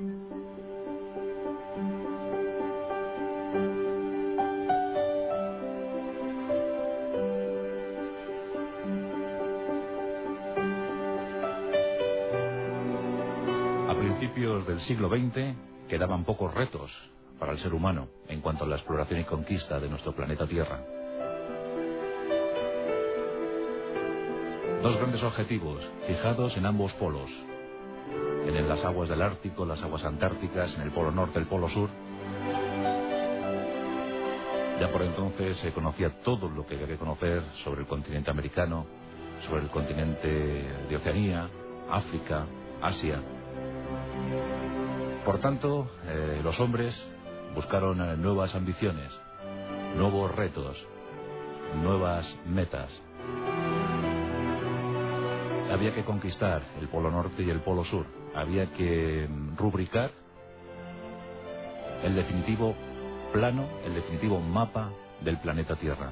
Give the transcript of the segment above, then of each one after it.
A principios del siglo XX quedaban pocos retos para el ser humano en cuanto a la exploración y conquista de nuestro planeta Tierra. Dos grandes objetivos fijados en ambos polos, en las aguas del Ártico, las aguas antárticas, en el polo norte, el polo sur. Ya por entonces se conocía todo lo que había que conocer sobre el continente americano, sobre el continente de Oceanía, África, Asia. Por tanto, eh, los hombres buscaron eh, nuevas ambiciones, nuevos retos, nuevas metas. Había que conquistar el Polo Norte y el Polo Sur. Había que mm, rubricar el definitivo plano, el definitivo mapa del planeta Tierra.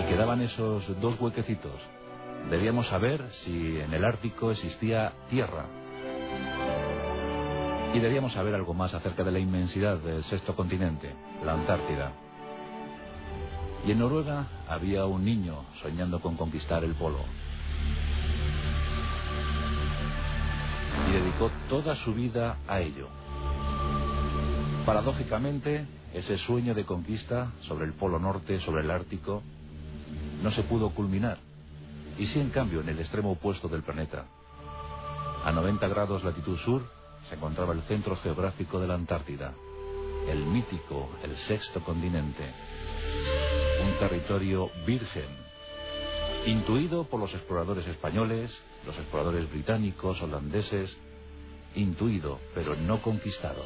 Y quedaban esos dos huequecitos. Debíamos saber si en el Ártico existía tierra. Y debíamos saber algo más acerca de la inmensidad del sexto continente, la Antártida. Y en Noruega había un niño soñando con conquistar el polo. Dedicó toda su vida a ello. Paradójicamente, ese sueño de conquista sobre el Polo Norte, sobre el Ártico, no se pudo culminar, y sí en cambio en el extremo opuesto del planeta. A 90 grados latitud sur se encontraba el centro geográfico de la Antártida, el mítico, el sexto continente, un territorio virgen, intuido por los exploradores españoles, los exploradores británicos, holandeses, intuido, pero no conquistado.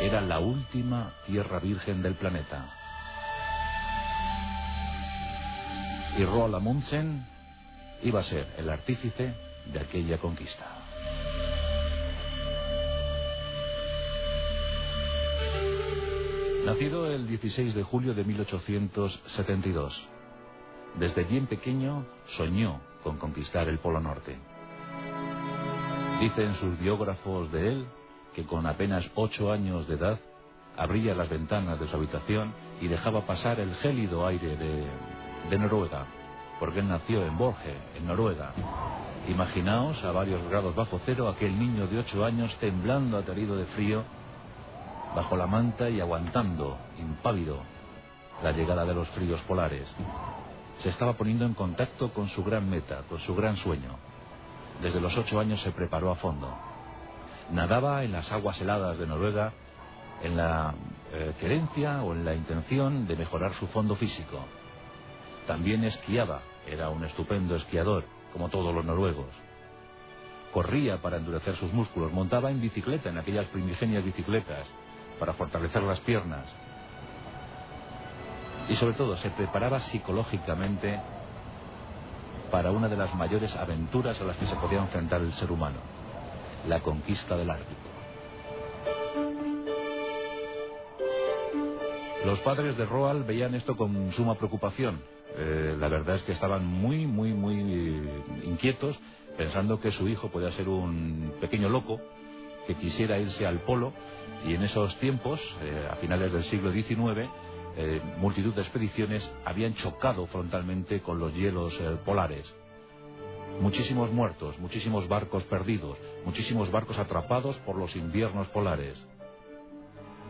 Era la última tierra virgen del planeta. Y Roald Amundsen iba a ser el artífice de aquella conquista. Nacido el 16 de julio de 1872, desde bien pequeño soñó con conquistar el Polo Norte. Dicen sus biógrafos de él que con apenas ocho años de edad abría las ventanas de su habitación y dejaba pasar el gélido aire de, Noruega, porque él nació en Borge, en Noruega. Imaginaos a varios grados bajo cero aquel niño de ocho años temblando aterido de frío bajo la manta y aguantando, impávido, la llegada de los fríos polares se estaba poniendo en contacto con su gran meta, con su gran sueño. Desde los ocho años se preparó a fondo. Nadaba en las aguas heladas de Noruega en la eh, querencia o en la intención de mejorar su fondo físico. También esquiaba, era un estupendo esquiador, como todos los noruegos. Corría para endurecer sus músculos, montaba en bicicleta, en aquellas primigenias bicicletas, para fortalecer las piernas, y sobre todo se preparaba psicológicamente para una de las mayores aventuras a las que se podía enfrentar el ser humano, la conquista del Ártico. Los padres de Roald veían esto con suma preocupación. Eh, la verdad es que estaban muy, muy, muy inquietos, pensando que su hijo podía ser un pequeño loco que quisiera irse al polo y en esos tiempos, eh, a finales del siglo XIX, eh, multitud de expediciones habían chocado frontalmente con los hielos eh, polares. Muchísimos muertos, muchísimos barcos perdidos, muchísimos barcos atrapados por los inviernos polares.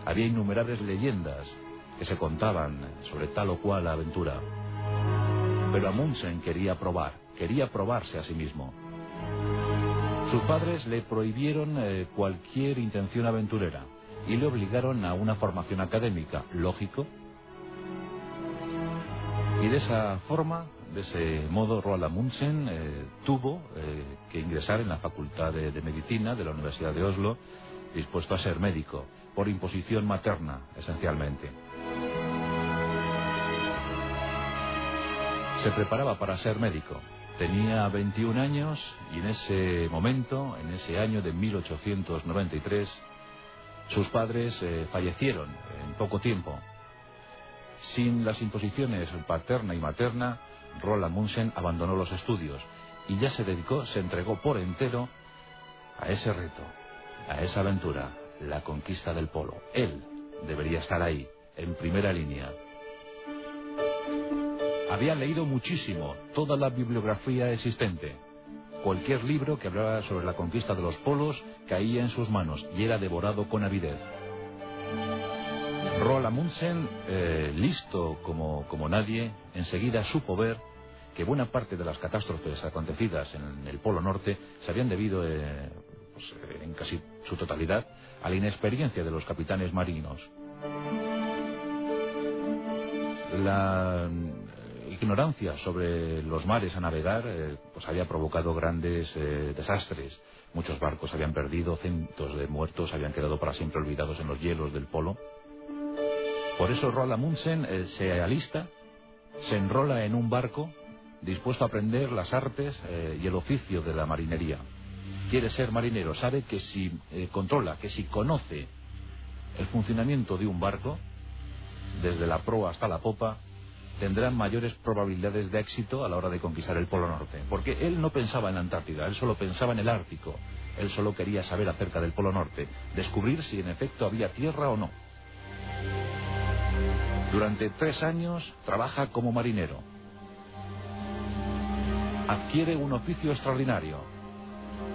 Había innumerables leyendas que se contaban sobre tal o cual aventura. Pero Amundsen quería probar, quería probarse a sí mismo. Sus padres le prohibieron eh, cualquier intención aventurera y le obligaron a una formación académica, lógico, y de esa forma, de ese modo, Roald Amundsen eh, tuvo eh, que ingresar en la Facultad de, Medicina de la Universidad de Oslo, dispuesto a ser médico, por imposición materna, esencialmente. Se preparaba para ser médico. Tenía 21 años y en ese momento, en ese año de 1893, sus padres eh, fallecieron en poco tiempo sin las imposiciones paterna y materna, Roland Munsen abandonó los estudios y ya se dedicó, se entregó por entero a ese reto, a esa aventura, la conquista del polo. Él debería estar ahí, en primera línea. Había leído muchísimo, toda la bibliografía existente. Cualquier libro que hablara sobre la conquista de los polos caía en sus manos y era devorado con avidez. Amundsen, eh, listo como, como nadie, enseguida supo ver que buena parte de las catástrofes acontecidas en el Polo Norte se habían debido, eh, pues, eh, en casi su totalidad, a la inexperiencia de los capitanes marinos. La ignorancia sobre los mares a navegar pues había provocado grandes desastres. Muchos barcos habían perdido, cientos de muertos habían quedado para siempre olvidados en los hielos del polo. Por eso Roald Amundsen eh, se alista, se enrola en un barco dispuesto a aprender las artes eh, y el oficio de la marinería. Quiere ser marinero, sabe que si eh, controla, que si conoce el funcionamiento de un barco, desde la proa hasta la popa, tendrá mayores probabilidades de éxito a la hora de conquistar el Polo Norte. Porque él no pensaba en la Antártida, él solo pensaba en el Ártico. Él solo quería saber acerca del Polo Norte, descubrir si en efecto había tierra o no. Durante tres años trabaja como marinero. Adquiere un oficio extraordinario.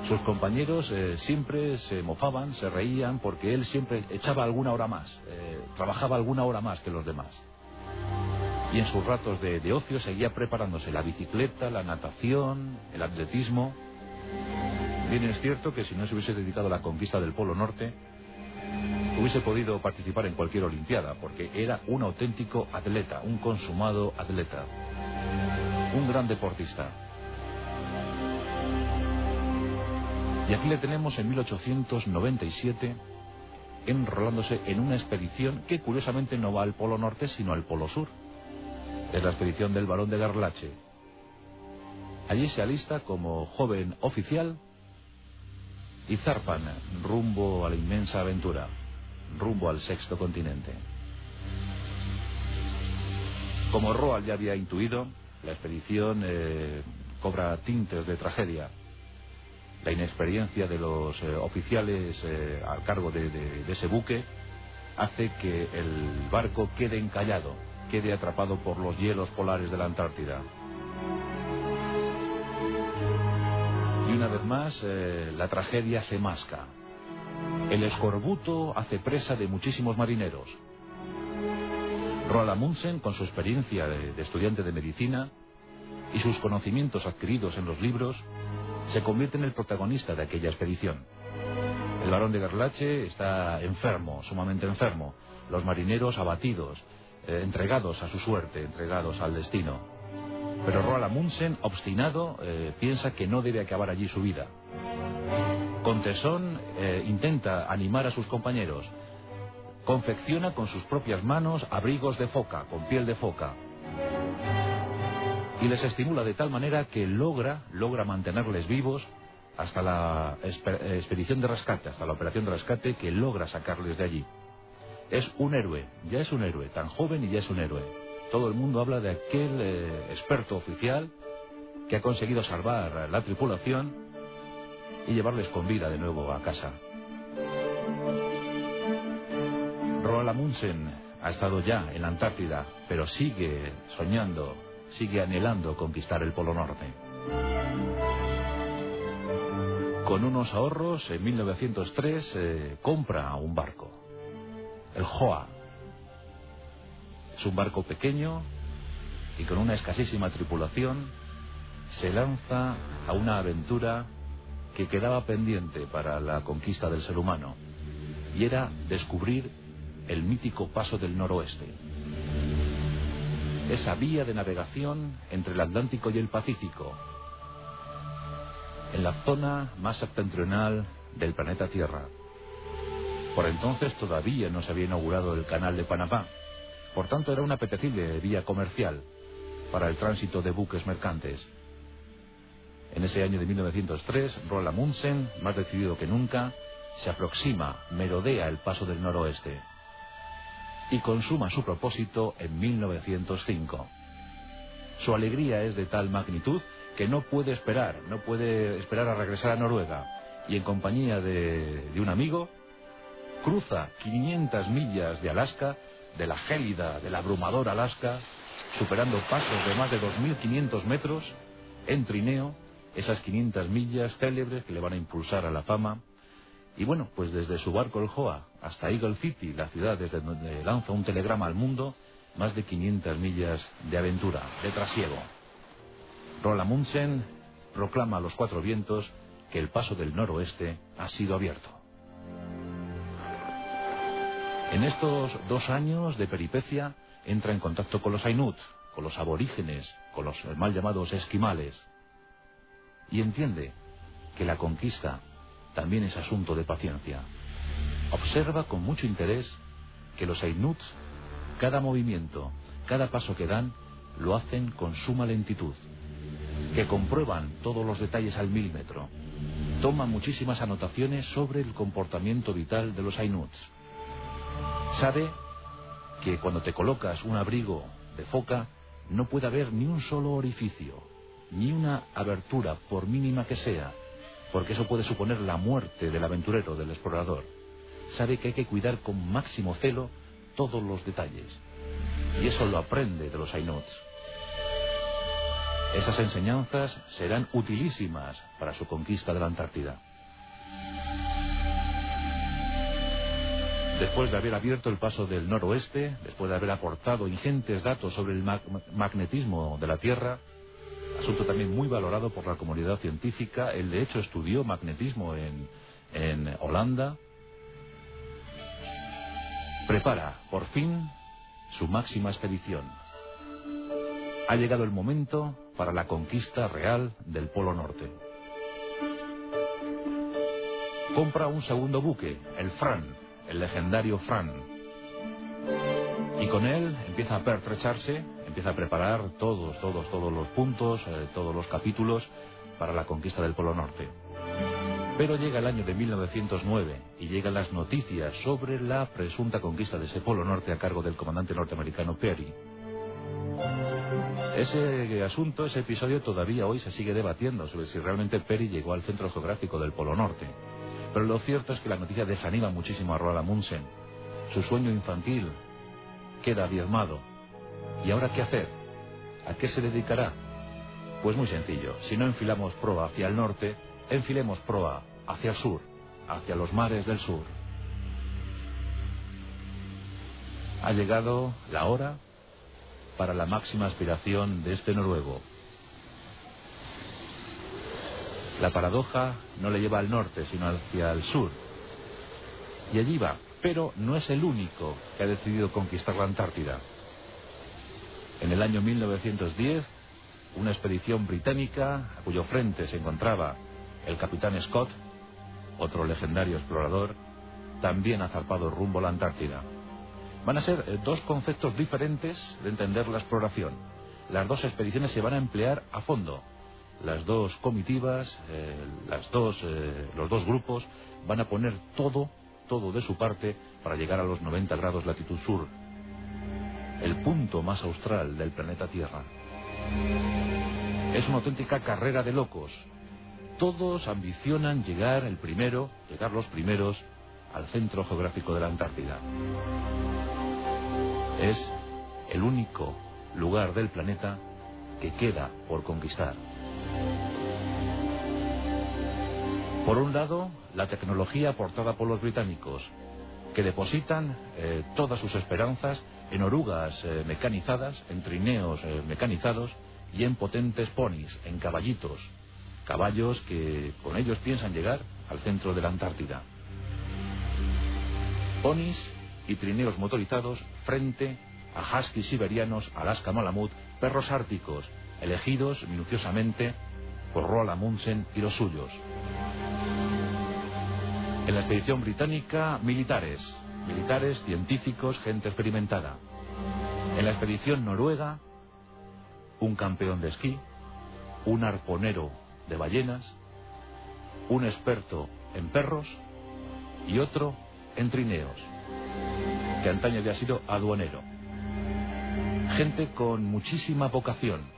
Sus compañeros eh, siempre se mofaban, se reían, porque él siempre echaba alguna hora más, eh, trabajaba alguna hora más que los demás. Y en sus ratos de, de ocio seguía preparándose la bicicleta, la natación, el atletismo. Bien es cierto que si no se hubiese dedicado a la conquista del Polo Norte, hubiese podido participar en cualquier Olimpiada, porque era un auténtico atleta, un consumado atleta, un gran deportista. Y aquí le tenemos en 1897 enrolándose en una expedición que curiosamente no va al Polo Norte sino al Polo Sur. Es la expedición del Barón de Garlache. Allí se alista como joven oficial y zarpan rumbo a la inmensa aventura rumbo al sexto continente. Como Roald ya había intuido, la expedición eh, cobra tintes de tragedia. La inexperiencia de los eh, oficiales eh, al cargo de, ese buque hace que el barco quede encallado, quede atrapado por los hielos polares de la Antártida. Y una vez más, la tragedia se masca. El escorbuto hace presa de muchísimos marineros. Roald Amundsen, con su experiencia de, estudiante de medicina y sus conocimientos adquiridos en los libros, se convierte en el protagonista de aquella expedición. El barón de Garlache está enfermo, sumamente enfermo. Los marineros abatidos, eh, entregados a su suerte, entregados al destino. Pero Roald Amundsen, obstinado, eh, piensa que no debe acabar allí su vida. Con tesón eh, intenta animar a sus compañeros. Confecciona con sus propias manos abrigos de foca, con piel de foca. Y les estimula de tal manera que logra, logra mantenerles vivos hasta la expedición de rescate, hasta la operación de rescate que logra sacarles de allí. Es un héroe, ya es un héroe, tan joven y ya es un héroe. Todo el mundo habla de aquel eh, experto oficial que ha conseguido salvar la tripulación y llevarles con vida de nuevo a casa. Roald Amundsen ha estado ya en la Antártida, pero sigue soñando, sigue anhelando conquistar el Polo Norte. Con unos ahorros, en 1903 eh, compra un barco, el Hoa. Es un barco pequeño y con una escasísima tripulación se lanza a una aventura que quedaba pendiente para la conquista del ser humano, y era descubrir el mítico paso del noroeste. Esa vía de navegación entre el Atlántico y el Pacífico, en la zona más septentrional del planeta Tierra. Por entonces todavía no se había inaugurado el canal de Panamá, por tanto era una apetecible vía comercial para el tránsito de buques mercantes. En ese año de 1903, Roland Amundsen, más decidido que nunca, se aproxima, merodea el paso del noroeste y consuma su propósito en 1905. Su alegría es de tal magnitud que no puede esperar, no puede esperar a regresar a Noruega y en compañía de, de un amigo cruza 500 millas de Alaska, de la gélida, del abrumador Alaska, superando pasos de más de 2.500 metros en trineo, esas 500 millas célebres que le van a impulsar a la fama. Y bueno, pues desde su barco el Joa hasta Eagle City, la ciudad desde donde lanza un telegrama al mundo, más de 500 millas de aventura, de trasiego. Roland Amundsen proclama a los cuatro vientos que el paso del noroeste ha sido abierto. En estos dos años de peripecia entra en contacto con los Ainut, con los aborígenes, con los mal llamados esquimales, y entiende que la conquista también es asunto de paciencia. Observa con mucho interés que los Ainuts, cada movimiento, cada paso que dan, lo hacen con suma lentitud, que comprueban todos los detalles al milímetro, toma muchísimas anotaciones sobre el comportamiento vital de los Ainuts Sabe que cuando te colocas un abrigo de foca no puede haber ni un solo orificio, ni una abertura, por mínima que sea, porque eso puede suponer la muerte del aventurero, del explorador. Sabe que hay que cuidar con máximo celo todos los detalles. Y eso lo aprende de los Ainuts. Esas enseñanzas serán utilísimas para su conquista de la Antártida. Después de haber abierto el paso del noroeste, después de haber aportado ingentes datos sobre el magnetismo de la Tierra, asunto también muy valorado por la comunidad científica, él de hecho estudió magnetismo en, en Holanda, prepara por fin su máxima expedición. Ha llegado el momento para la conquista real del Polo Norte. Compra un segundo buque, el Fran, el legendario Fran. Y con él empieza a pertrecharse, empieza a preparar todos, todos, todos los puntos, eh, todos los capítulos para la conquista del Polo Norte. Pero llega el año de 1909 y llegan las noticias sobre la presunta conquista de ese Polo Norte a cargo del comandante norteamericano Perry. Ese asunto, ese episodio todavía hoy se sigue debatiendo sobre si realmente Perry llegó al centro geográfico del Polo Norte. Pero lo cierto es que la noticia desanima muchísimo a Roald Amundsen. Su sueño infantil queda diezmado. ¿Y ahora qué hacer? ¿A qué se dedicará? Pues muy sencillo. Si no enfilamos proa hacia el norte, enfilemos proa hacia el sur, hacia los mares del sur. Ha llegado la hora para la máxima aspiración de este noruego, la paradoja no le lleva al norte, sino hacia el sur. Y allí va, pero no es el único que ha decidido conquistar la Antártida. En el año 1910, una expedición británica, a cuyo frente se encontraba el capitán Scott, otro legendario explorador, también ha zarpado rumbo a la Antártida. Van a ser eh, dos conceptos diferentes de entender la exploración. Las dos expediciones se van a emplear a fondo las dos comitivas, eh, las dos, eh, los dos grupos van a poner todo, todo de su parte para llegar a los 90 grados latitud sur, el punto más austral del planeta Tierra. Es una auténtica carrera de locos. Todos ambicionan llegar el primero, llegar los primeros al centro geográfico de la Antártida. Es el único lugar del planeta que queda por conquistar. Por un lado, la tecnología aportada por los británicos, que depositan eh, todas sus esperanzas en orugas eh, mecanizadas, en trineos eh, mecanizados y en potentes ponis, en caballitos, caballos que con ellos piensan llegar al centro de la Antártida. Ponis y trineos motorizados frente a huskies siberianos, Alaska Malamut, perros árticos, elegidos minuciosamente por Roald Amundsen y los suyos. En la expedición británica, militares, militares, científicos, gente experimentada. En la expedición noruega, un campeón de esquí, un arponero de ballenas, un experto en perros y otro en trineos, que antaño había sido aduanero. Gente con muchísima vocación,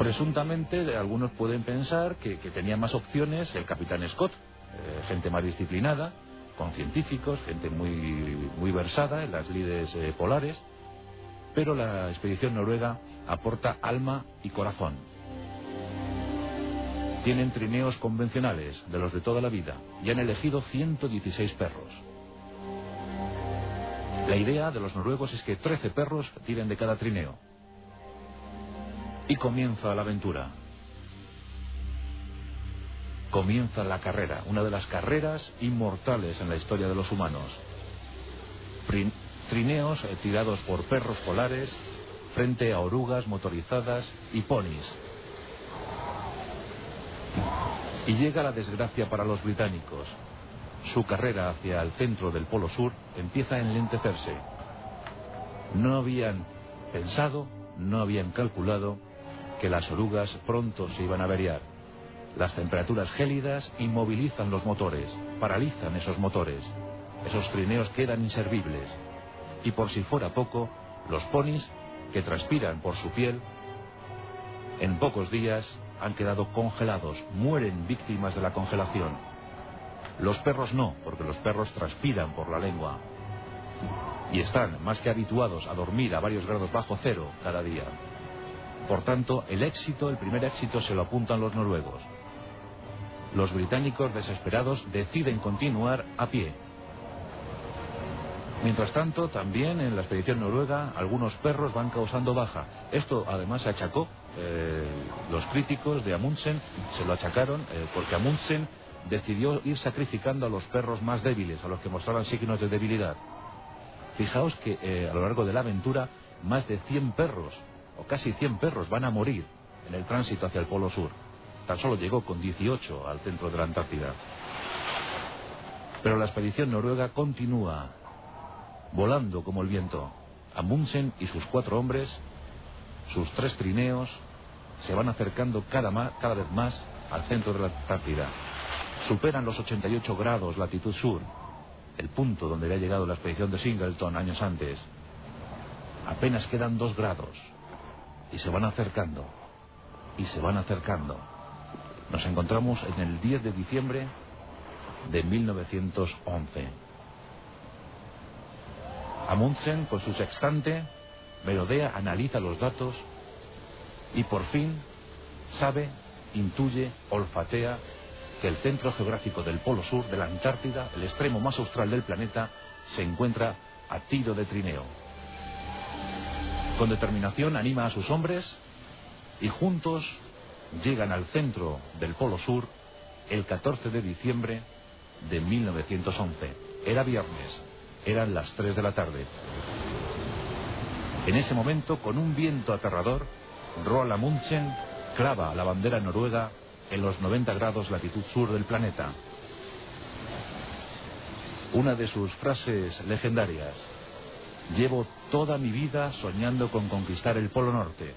Presuntamente, algunos pueden pensar que, tenía más opciones el capitán Scott, eh, gente más disciplinada, con científicos, gente muy, muy versada en las lides eh, polares, pero la expedición noruega aporta alma y corazón. Tienen trineos convencionales, de los de toda la vida, y han elegido 116 perros. La idea de los noruegos es que 13 perros tiren de cada trineo. Y comienza la aventura. Comienza la carrera, una de las carreras inmortales en la historia de los humanos. Trineos eh, tirados por perros polares frente a orugas motorizadas y ponis. Y llega la desgracia para los británicos. Su carrera hacia el centro del Polo Sur empieza a enlentecerse. No habían pensado, no habían calculado que las orugas pronto se iban a averiar. Las temperaturas gélidas inmovilizan los motores, paralizan esos motores. Esos trineos quedan inservibles. Y por si fuera poco, los ponis, que transpiran por su piel, en pocos días han quedado congelados, mueren víctimas de la congelación. Los perros no, porque los perros transpiran por la lengua. Y están más que habituados a dormir a varios grados bajo cero cada día. Por tanto, el éxito, el primer éxito, se lo apuntan los noruegos. Los británicos desesperados deciden continuar a pie. Mientras tanto, también en la expedición noruega, algunos perros van causando baja. Esto además se achacó, eh, los críticos de Amundsen se lo achacaron eh, porque Amundsen decidió ir sacrificando a los perros más débiles, a los que mostraban signos de debilidad. Fijaos que eh, a lo largo de la aventura, más de 100 perros, o casi 100 perros, van a morir en el tránsito hacia el Polo Sur. Tan solo llegó con 18 al centro de la Antártida. Pero la expedición noruega continúa, volando como el viento. Amundsen y sus cuatro hombres, sus tres trineos, se van acercando cada, vez más al centro de la Antártida. Superan los 88 grados latitud sur, el punto donde había llegado la expedición de Singleton años antes. Apenas quedan dos grados y se van acercando y se van acercando. Nos encontramos en el 10 de diciembre de 1911. Amundsen, con su sextante, merodea, analiza los datos y por fin sabe, intuye, olfatea que el centro geográfico del Polo Sur, de la Antártida, el extremo más austral del planeta, se encuentra a tiro de trineo. Con determinación anima a sus hombres y juntos llegan al centro del Polo Sur el 14 de diciembre de 1911. Era viernes, eran las 3 de la tarde. En ese momento, con un viento aterrador, Roald Amundsen clava la bandera noruega en los 90 grados latitud sur del planeta. Una de sus frases legendarias, llevo toda mi vida soñando con conquistar el Polo Norte.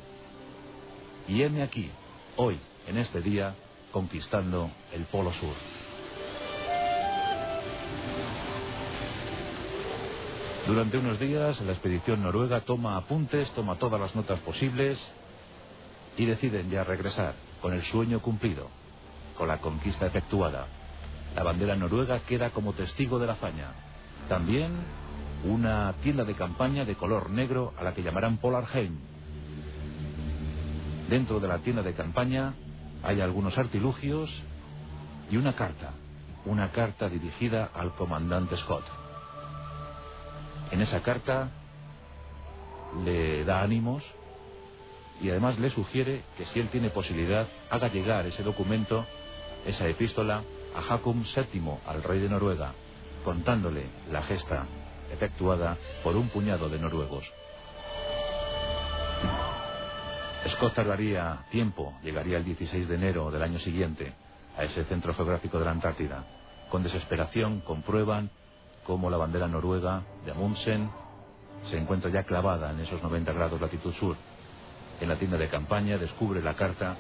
Y heme aquí, hoy, en este día, conquistando el Polo Sur. Durante unos días la expedición noruega toma apuntes, toma todas las notas posibles y deciden ya regresar con el sueño cumplido, con la conquista efectuada. La bandera noruega queda como testigo de la hazaña. También una tienda de campaña de color negro a la que llamarán Polarheim, Dentro de la tienda de campaña hay algunos artilugios y una carta, una carta dirigida al comandante Scott. En esa carta le da ánimos y además le sugiere que si él tiene posibilidad haga llegar ese documento, esa epístola, a Haakon VII, al rey de Noruega, contándole la gesta efectuada por un puñado de noruegos. Scott tardaría tiempo, llegaría el 16 de enero del año siguiente a ese centro geográfico de la Antártida. Con desesperación comprueban cómo la bandera noruega de Amundsen se encuentra ya clavada en esos 90 grados latitud sur. En la tienda de campaña descubre la carta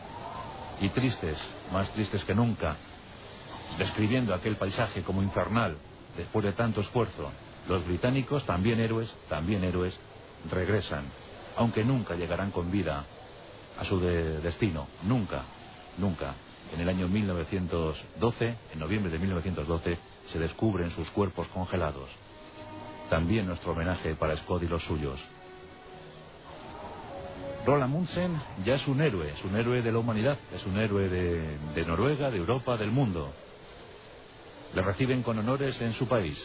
y tristes, más tristes que nunca, describiendo aquel paisaje como infernal después de tanto esfuerzo, los británicos, también héroes, también héroes, regresan, aunque nunca llegarán con vida a su destino. Nunca, nunca. En el año 1912, en noviembre de 1912, se descubren sus cuerpos congelados. También nuestro homenaje para Scott y los suyos. Roland Munsen ya es un héroe, es un héroe de la humanidad, es un héroe de, de Noruega, de Europa, del mundo. Le reciben con honores en su país.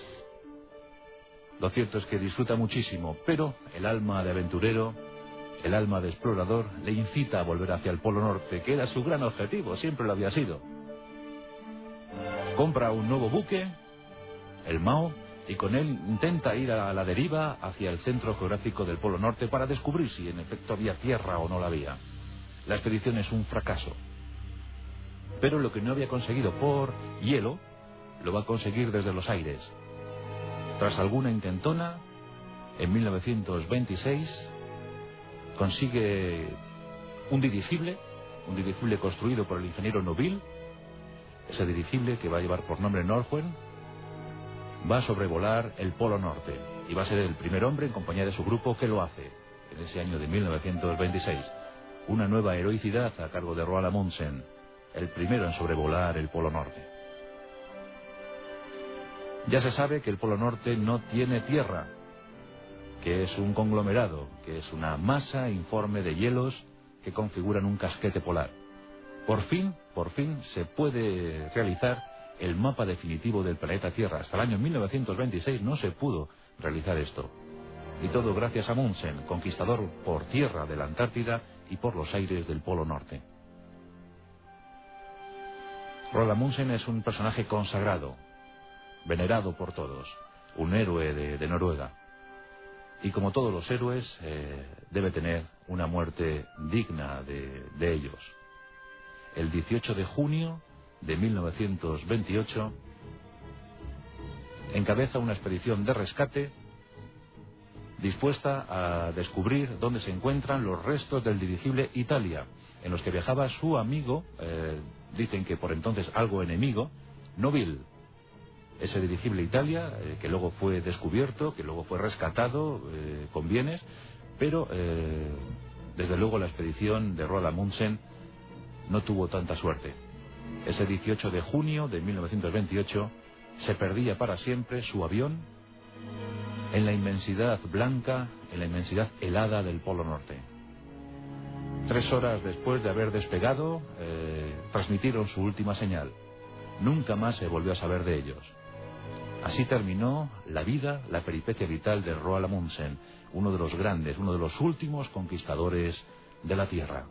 Lo cierto es que disfruta muchísimo, pero el alma de aventurero, el alma de explorador, le incita a volver hacia el Polo Norte, que era su gran objetivo, siempre lo había sido. Compra un nuevo buque, el Mao, y con él intenta ir a la deriva hacia el centro geográfico del Polo Norte para descubrir si en efecto había tierra o no la había. La expedición es un fracaso. Pero lo que no había conseguido por hielo, lo va a conseguir desde los aires. Tras alguna intentona, en 1926 consigue un dirigible, un dirigible construido por el ingeniero Noville, ese dirigible que va a llevar por nombre Northwen, va a sobrevolar el Polo Norte y va a ser el primer hombre en compañía de su grupo que lo hace en ese año de 1926. Una nueva heroicidad a cargo de Roald Amundsen, el primero en sobrevolar el Polo Norte. Ya se sabe que el Polo Norte no tiene tierra, que es un conglomerado, que es una masa informe de hielos que configuran un casquete polar. Por fin, por fin, se puede realizar el mapa definitivo del planeta Tierra. Hasta el año 1926 no se pudo realizar esto. Y todo gracias a Munsen, conquistador por tierra de la Antártida y por los aires del Polo Norte. Roland Munsen es un personaje consagrado, venerado por todos, un héroe de, Noruega. Y como todos los héroes, eh, debe tener una muerte digna de, ellos. El 18 de junio de 1928 encabeza una expedición de rescate dispuesta a descubrir dónde se encuentran los restos del dirigible Italia, en los que viajaba su amigo, eh, dicen que por entonces algo enemigo, Noville, ese dirigible Italia, eh, que luego fue descubierto, que luego fue rescatado eh, con bienes, pero eh, desde luego la expedición de Roald Amundsen no tuvo tanta suerte. Ese 18 de junio de 1928 se perdía para siempre su avión en la inmensidad blanca, en la inmensidad helada del Polo Norte. Tres horas después de haber despegado, transmitieron su última señal. Nunca más se volvió a saber de ellos. Así terminó la vida, la peripecia vital de Roald Amundsen, uno de los grandes, uno de los últimos conquistadores de la Tierra.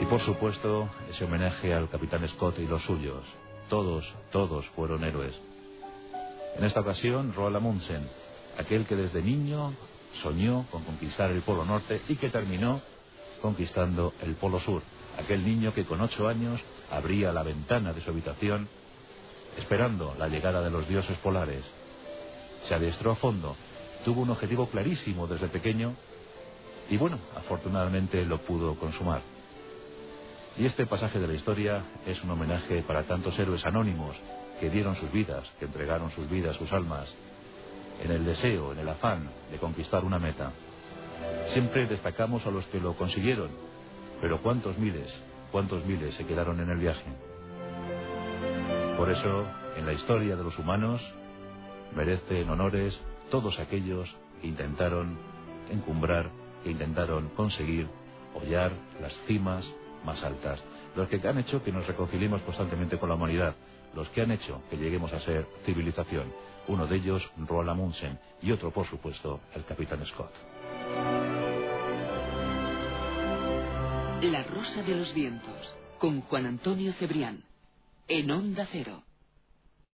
Y por supuesto, ese homenaje al capitán Scott y los suyos. Todos, todos fueron héroes. En esta ocasión, Roald Amundsen, aquel que desde niño soñó con conquistar el Polo Norte y que terminó conquistando el Polo Sur. Aquel niño que con ocho años abría la ventana de su habitación esperando la llegada de los dioses polares. Se adiestró a fondo, tuvo un objetivo clarísimo desde pequeño y bueno, afortunadamente lo pudo consumar. Y este pasaje de la historia es un homenaje para tantos héroes anónimos que dieron sus vidas, que entregaron sus vidas, sus almas, en el deseo, en el afán de conquistar una meta. Siempre destacamos a los que lo consiguieron, pero ¿cuántos miles, cuántos miles se quedaron en el viaje? Por eso, en la historia de los humanos, merecen honores todos aquellos que intentaron encumbrar, que intentaron conseguir hollar las cimas más altas, los que han hecho que nos reconciliemos constantemente con la humanidad, los que han hecho que lleguemos a ser civilización. Uno de ellos, Roald Amundsen, y otro, por supuesto, el capitán Scott. La Rosa de los Vientos, con Juan Antonio Cebrián en Onda Cero.